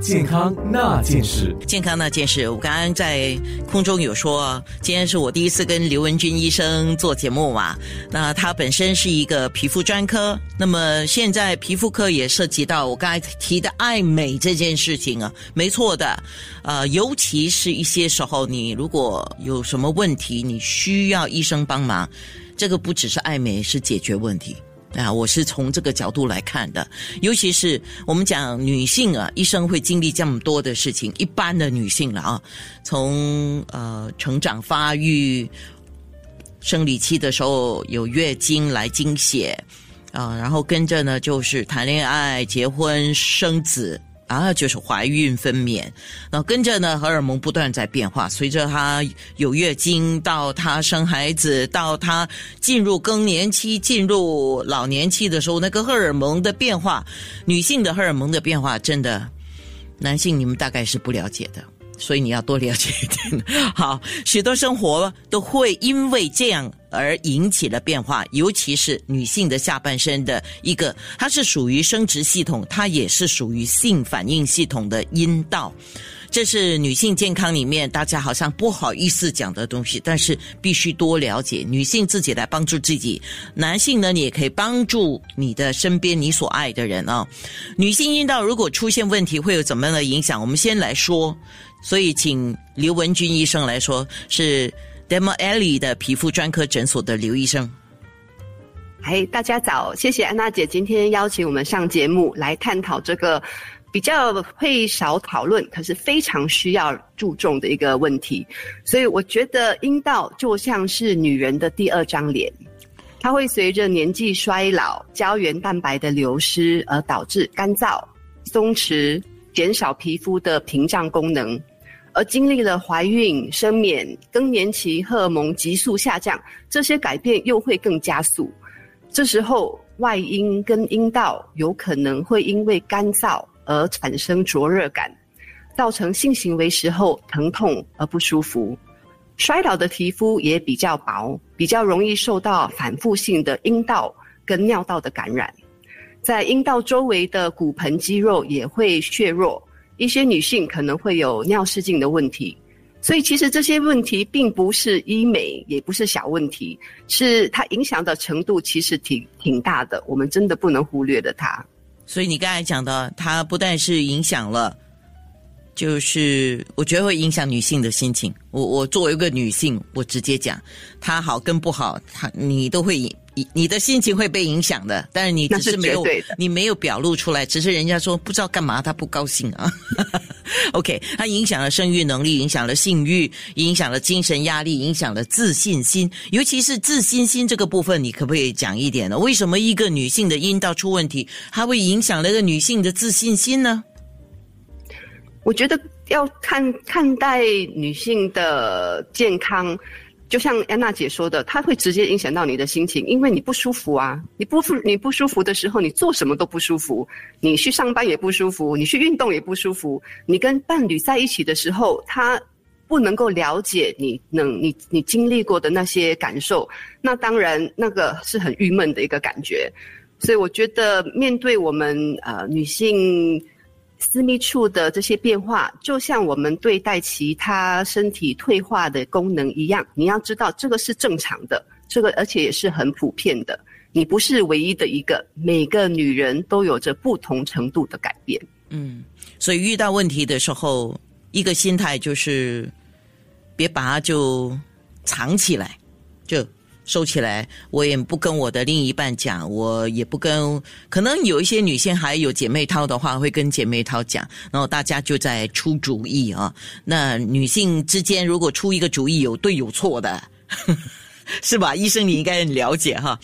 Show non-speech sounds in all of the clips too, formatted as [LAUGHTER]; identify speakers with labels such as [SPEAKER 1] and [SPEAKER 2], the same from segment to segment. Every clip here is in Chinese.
[SPEAKER 1] 健康那件事。
[SPEAKER 2] 健康那件事，我刚刚在空中有说，今天是我第一次跟刘文军医生做节目嘛。那他本身是一个皮肤专科，那么现在皮肤科也涉及到我刚才提的爱美这件事情啊，没错的。呃，尤其是一些时候，你如果有什么问题，你需要医生帮忙。这个不只是爱美，是解决问题啊！我是从这个角度来看的。尤其是我们讲女性啊，一生会经历这么多的事情，一般的女性了啊，从呃成长发育、生理期的时候有月经来经血啊，然后跟着呢就是谈恋爱、结婚、生子。啊，就是怀孕分娩，那跟着呢，荷尔蒙不断在变化。随着她有月经，到她生孩子，到她进入更年期、进入老年期的时候，那个荷尔蒙的变化，女性的荷尔蒙的变化，真的，男性你们大概是不了解的。所以你要多了解一点。[LAUGHS] 好，许多生活都会因为这样而引起了变化，尤其是女性的下半身的一个，它是属于生殖系统，它也是属于性反应系统的阴道。这是女性健康里面大家好像不好意思讲的东西，但是必须多了解。女性自己来帮助自己，男性呢，你也可以帮助你的身边你所爱的人啊。女性阴道如果出现问题，会有怎么样的影响？我们先来说。所以，请刘文军医生来说，是 d e m o e l l i 的皮肤专科诊所的刘医生。
[SPEAKER 3] 哎，大家早，谢谢安娜姐今天邀请我们上节目来探讨这个比较会少讨论，可是非常需要注重的一个问题。所以，我觉得阴道就像是女人的第二张脸，它会随着年纪衰老、胶原蛋白的流失而导致干燥、松弛，减少皮肤的屏障功能。而经历了怀孕、生娩、更年期，荷尔蒙急速下降，这些改变又会更加速。这时候，外阴跟阴道有可能会因为干燥而产生灼热感，造成性行为时候疼痛而不舒服。衰老的皮肤也比较薄，比较容易受到反复性的阴道跟尿道的感染，在阴道周围的骨盆肌肉也会削弱。一些女性可能会有尿失禁的问题，所以其实这些问题并不是医美，也不是小问题，是它影响的程度其实挺挺大的，我们真的不能忽略的它。
[SPEAKER 2] 所以你刚才讲的，它不但是影响了，就是我觉得会影响女性的心情。我我作为一个女性，我直接讲，它好跟不好，它你都会。影你的心情会被影响的，但是你只是没有你没有表露出来，只是人家说不知道干嘛他不高兴啊。[LAUGHS] OK，它影响了生育能力，影响了性欲，影响了精神压力，影响了自信心，尤其是自信心这个部分，你可不可以讲一点呢？为什么一个女性的阴道出问题，它会影响那个女性的自信心呢？
[SPEAKER 3] 我觉得要看看待女性的健康。就像安娜姐说的，它会直接影响到你的心情，因为你不舒服啊，你不舒你不舒服的时候，你做什么都不舒服，你去上班也不舒服，你去运动也不舒服，你跟伴侣在一起的时候，他不能够了解你能你你经历过的那些感受，那当然那个是很郁闷的一个感觉，所以我觉得面对我们呃女性。私密处的这些变化，就像我们对待其他身体退化的功能一样，你要知道这个是正常的，这个而且也是很普遍的。你不是唯一的一个，每个女人都有着不同程度的改变。
[SPEAKER 2] 嗯，所以遇到问题的时候，一个心态就是别把它就藏起来，就。收起来，我也不跟我的另一半讲，我也不跟。可能有一些女性还有姐妹淘的话，会跟姐妹淘讲，然后大家就在出主意啊。那女性之间如果出一个主意，有对有错的，[LAUGHS] 是吧？医生你应该很了解哈。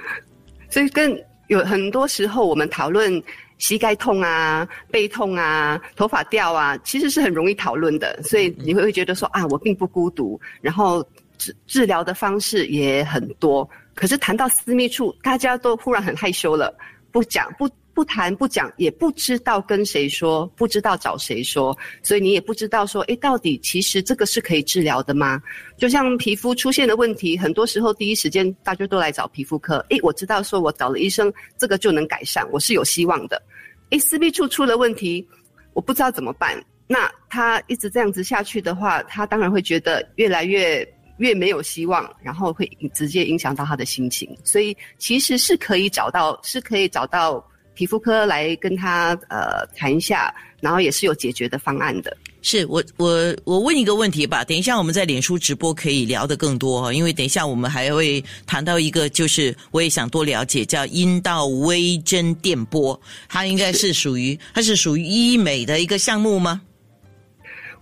[SPEAKER 2] [LAUGHS]
[SPEAKER 3] 所以，跟有很多时候我们讨论膝盖痛啊、背痛啊、头发掉啊，其实是很容易讨论的。所以你会会觉得说啊，我并不孤独，然后。治治疗的方式也很多，可是谈到私密处，大家都忽然很害羞了，不讲不不谈不讲，也不知道跟谁说，不知道找谁说，所以你也不知道说，诶，到底其实这个是可以治疗的吗？就像皮肤出现的问题，很多时候第一时间大家都来找皮肤科，诶，我知道说我找了医生，这个就能改善，我是有希望的。诶，私密处出了问题，我不知道怎么办。那他一直这样子下去的话，他当然会觉得越来越越没有希望，然后会直接影响到他的心情。所以其实是可以找到，是可以找到皮肤科来跟他呃谈一下，然后也是有解决的方案的。
[SPEAKER 2] 是我我我问一个问题吧，等一下我们在脸书直播可以聊得更多哈，因为等一下我们还会谈到一个，就是我也想多了解，叫阴道微针电波，它应该是属于它是属于医美的一个项目吗？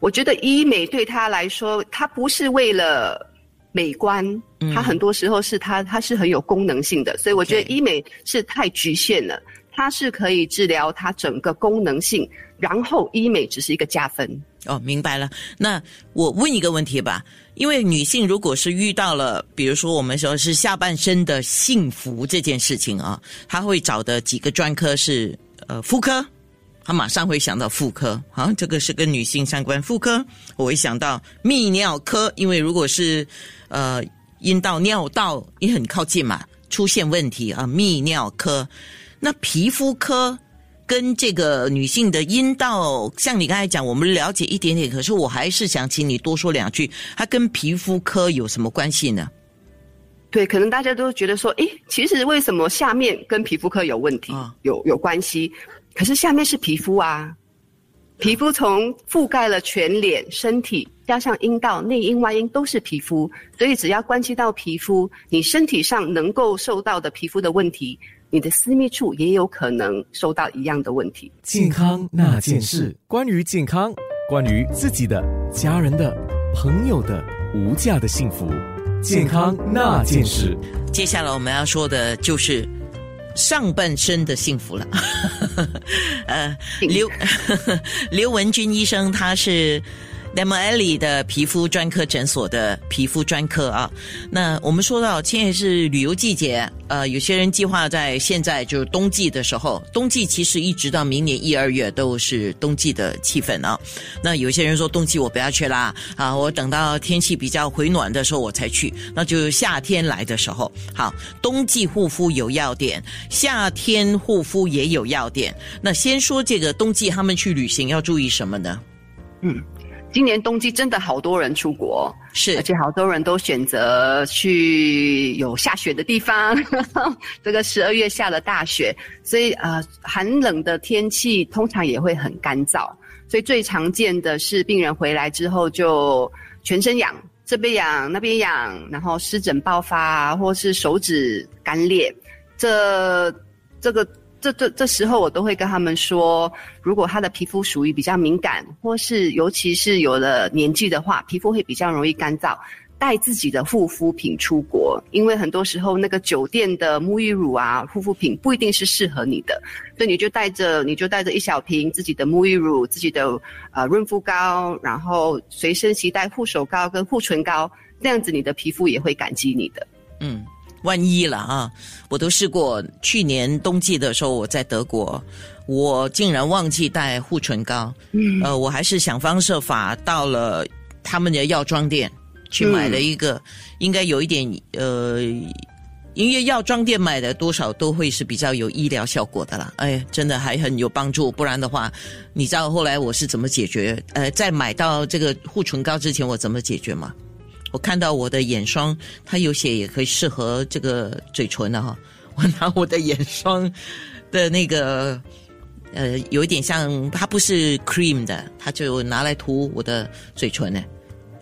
[SPEAKER 3] 我觉得医美对他来说，他不是为了美观，他很多时候是它它是很有功能性的，所以我觉得医美是太局限了，它是可以治疗它整个功能性，然后医美只是一个加分。
[SPEAKER 2] 哦，明白了。那我问一个问题吧，因为女性如果是遇到了，比如说我们说是下半身的幸福这件事情啊，她会找的几个专科是呃妇科。他马上会想到妇科，好，这个是跟女性相关。妇科，我会想到泌尿科，因为如果是呃阴道、尿道也很靠近嘛，出现问题啊，泌尿科。那皮肤科跟这个女性的阴道，像你刚才讲，我们了解一点点，可是我还是想请你多说两句，它跟皮肤科有什么关系呢？
[SPEAKER 3] 对，可能大家都觉得说，诶，其实为什么下面跟皮肤科有问题，有有关系？可是下面是皮肤啊，皮肤从覆盖了全脸、身体，加上阴道、内阴、外阴都是皮肤，所以只要关系到皮肤，你身体上能够受到的皮肤的问题，你的私密处也有可能受到一样的问题。
[SPEAKER 1] 健康那件事，关于健康，关于自己的、家人的、朋友的无价的幸福，健康那件事。
[SPEAKER 2] 接下来我们要说的就是。上半身的幸福了，[LAUGHS] 呃，刘 [LAUGHS] 刘文君医生他是。D e m a l i 的皮肤专科诊所的皮肤专科啊，那我们说到现在是旅游季节，呃，有些人计划在现在就是冬季的时候，冬季其实一直到明年一二月都是冬季的气氛啊。那有些人说冬季我不要去啦，啊，我等到天气比较回暖的时候我才去，那就夏天来的时候。好，冬季护肤有要点，夏天护肤也有要点。那先说这个冬季他们去旅行要注意什么呢？
[SPEAKER 3] 嗯。今年冬季真的好多人出国，
[SPEAKER 2] 是，
[SPEAKER 3] 而且好多人都选择去有下雪的地方。[LAUGHS] 这个十二月下了大雪，所以呃，寒冷的天气通常也会很干燥。所以最常见的是病人回来之后就全身痒，这边痒那边痒，然后湿疹爆发，或是手指干裂。这这个。这这这时候，我都会跟他们说，如果他的皮肤属于比较敏感，或是尤其是有了年纪的话，皮肤会比较容易干燥，带自己的护肤品出国，因为很多时候那个酒店的沐浴乳啊、护肤品不一定是适合你的，所以你就带着你就带着一小瓶自己的沐浴乳、自己的呃润肤膏，然后随身携带护手膏跟护唇膏，这样子你的皮肤也会感激你的。
[SPEAKER 2] 嗯。万一了啊！我都试过，去年冬季的时候我在德国，我竟然忘记带护唇膏。嗯，呃，我还是想方设法到了他们的药妆店去买了一个，应该有一点呃，因为药妆店买的多少都会是比较有医疗效果的啦。哎，真的还很有帮助。不然的话，你知道后来我是怎么解决？呃，在买到这个护唇膏之前，我怎么解决吗？我看到我的眼霜，它有些也可以适合这个嘴唇的哈。我拿我的眼霜的那个，呃，有一点像，它不是 cream 的，它就拿来涂我的嘴唇呢。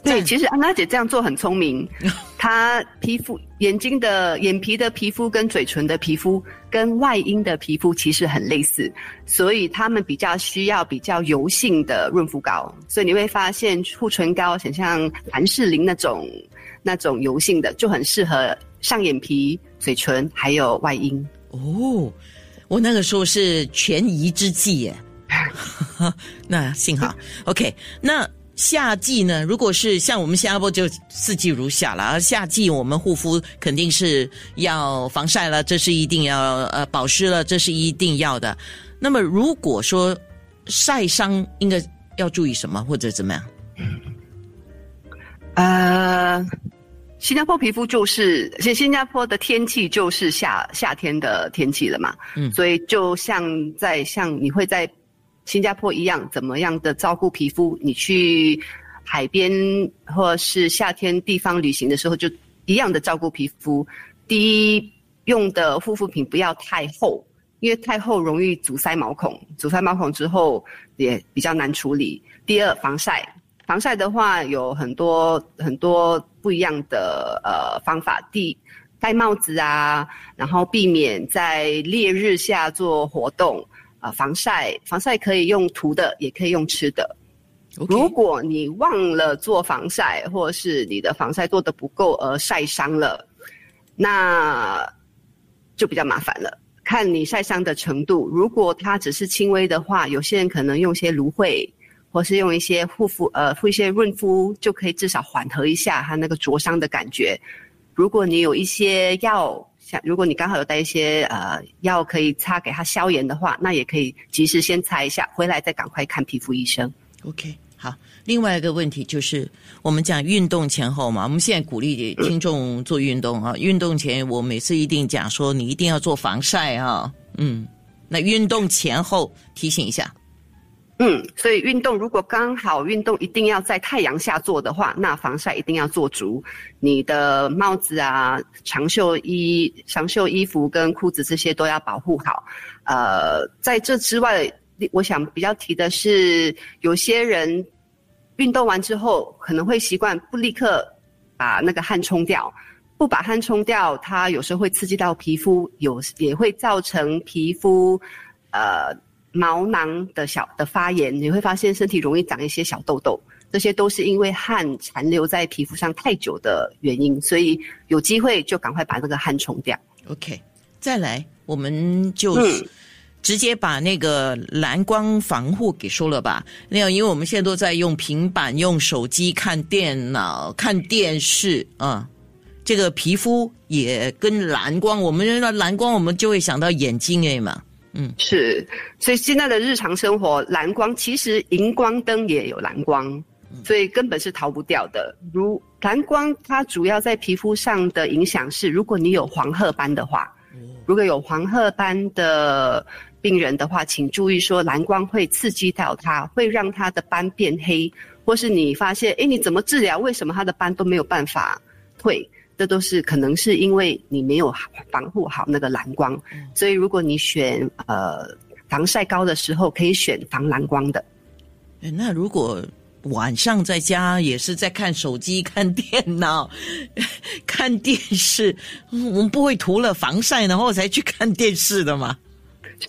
[SPEAKER 3] 对，其实安娜姐这样做很聪明。[LAUGHS] 她皮肤、眼睛的眼皮的皮肤跟嘴唇的皮肤跟外阴的皮肤其实很类似，所以他们比较需要比较油性的润肤膏。所以你会发现护唇膏很像凡士林那种那种油性的，就很适合上眼皮、嘴唇还有外阴。
[SPEAKER 2] 哦，我那个时候是权宜之计耶。[LAUGHS] 那幸好 OK 那。夏季呢，如果是像我们新加坡就四季如夏了，而夏季我们护肤肯定是要防晒了，这是一定要呃保湿了，这是一定要的。那么如果说晒伤，应该要注意什么或者怎么样？
[SPEAKER 3] 呃，新加坡皮肤就是，新新加坡的天气就是夏夏天的天气了嘛，
[SPEAKER 2] 嗯
[SPEAKER 3] 所以就像在像你会在新加坡一样，怎么样的照顾皮肤？你去海边或是夏天地方旅行的时候，就一样的照顾皮肤。第一，用的护肤品不要太厚，因为太厚容易阻塞毛孔，阻塞毛孔之后也比较难处理。第二，防晒。防晒的话有很多很多不一样的呃方法。第戴帽子啊，然后避免在烈日下做活动。啊、防晒防晒可以用涂的，也可以用吃的。如果你忘了做防晒，或是你的防晒做的不够而晒伤了，那就比较麻烦了。看你晒伤的程度，如果它只是轻微的话，有些人可能用一些芦荟，或是用一些护肤呃敷一些润肤，就可以至少缓和一下它那个灼伤的感觉。如果你有一些药，像如果你刚好有带一些呃药可以擦给它消炎的话，那也可以及时先擦一下，回来再赶快看皮肤医生。
[SPEAKER 2] OK，好。另外一个问题就是，我们讲运动前后嘛，我们现在鼓励听众做运动啊。运动前，我每次一定讲说，你一定要做防晒啊。嗯，那运动前后提醒一下。
[SPEAKER 3] 嗯，所以运动如果刚好运动一定要在太阳下做的话，那防晒一定要做足。你的帽子啊、长袖衣、长袖衣服跟裤子这些都要保护好。呃，在这之外，我想比较提的是，有些人运动完之后可能会习惯不立刻把那个汗冲掉。不把汗冲掉，它有时候会刺激到皮肤，有也会造成皮肤，呃，毛囊的小的发炎，你会发现身体容易长一些小痘痘，这些都是因为汗残留在皮肤上太久的原因，所以有机会就赶快把那个汗冲掉。
[SPEAKER 2] OK，再来，我们就
[SPEAKER 3] 嗯
[SPEAKER 2] 直接把那个蓝光防护给说了吧。那样，因为我们现在都在用平板、用手机看电脑、看电视啊、这个皮肤也跟蓝光，我们说蓝光，我们就会想到眼睛哎嘛。
[SPEAKER 3] 是，所以现在的日常生活，蓝光其实荧光灯也有蓝光，所以根本是逃不掉的。如蓝光，它主要在皮肤上的影响是，如果你有黄褐斑的话，如果有黄褐斑的病人的话，请注意说，蓝光会刺激到它，会让它的斑变黑，或是你发现，哎，你怎么治疗？为什么它的斑都没有办法退？这都是可能是因为你没有防护好那个蓝光，所以如果你选呃防晒膏的时候，可以选防蓝光的。
[SPEAKER 2] 诶那如果晚上在家也是在看手机、看电脑、[LAUGHS] 看电视，嗯我们不会涂了防晒然后才去看电视的吗？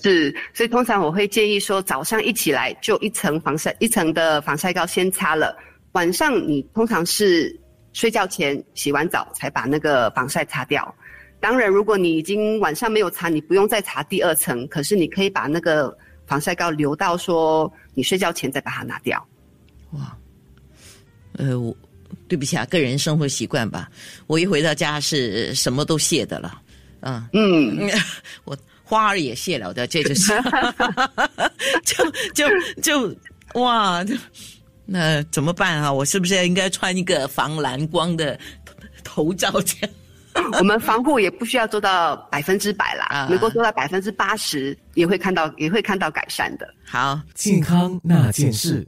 [SPEAKER 3] 是，所以通常我会建议说，早上一起来就一层防晒一层的防晒膏先擦了，晚上你通常是睡觉前洗完澡才把那个防晒擦掉。当然，如果你已经晚上没有擦，你不用再擦第二层，可是你可以把那个防晒膏留到说你睡觉前再把它拿掉。
[SPEAKER 2] 哇，呃，我对不起啊，个人生活习惯吧。我一回到家是什么都卸的了，嗯，
[SPEAKER 3] 嗯，[LAUGHS]
[SPEAKER 2] 我花儿也卸了的，这就是，[LAUGHS] 就就就哇，就那怎么办啊？我是不是应该穿一个防蓝光的 [LAUGHS] 头罩这样？[LAUGHS]
[SPEAKER 3] 我们防护也不需要做到百分之百啦，
[SPEAKER 2] 啊
[SPEAKER 3] 能够做到百分之八十，也会看到也会看到改善的。
[SPEAKER 2] 好，
[SPEAKER 1] 健康那件事。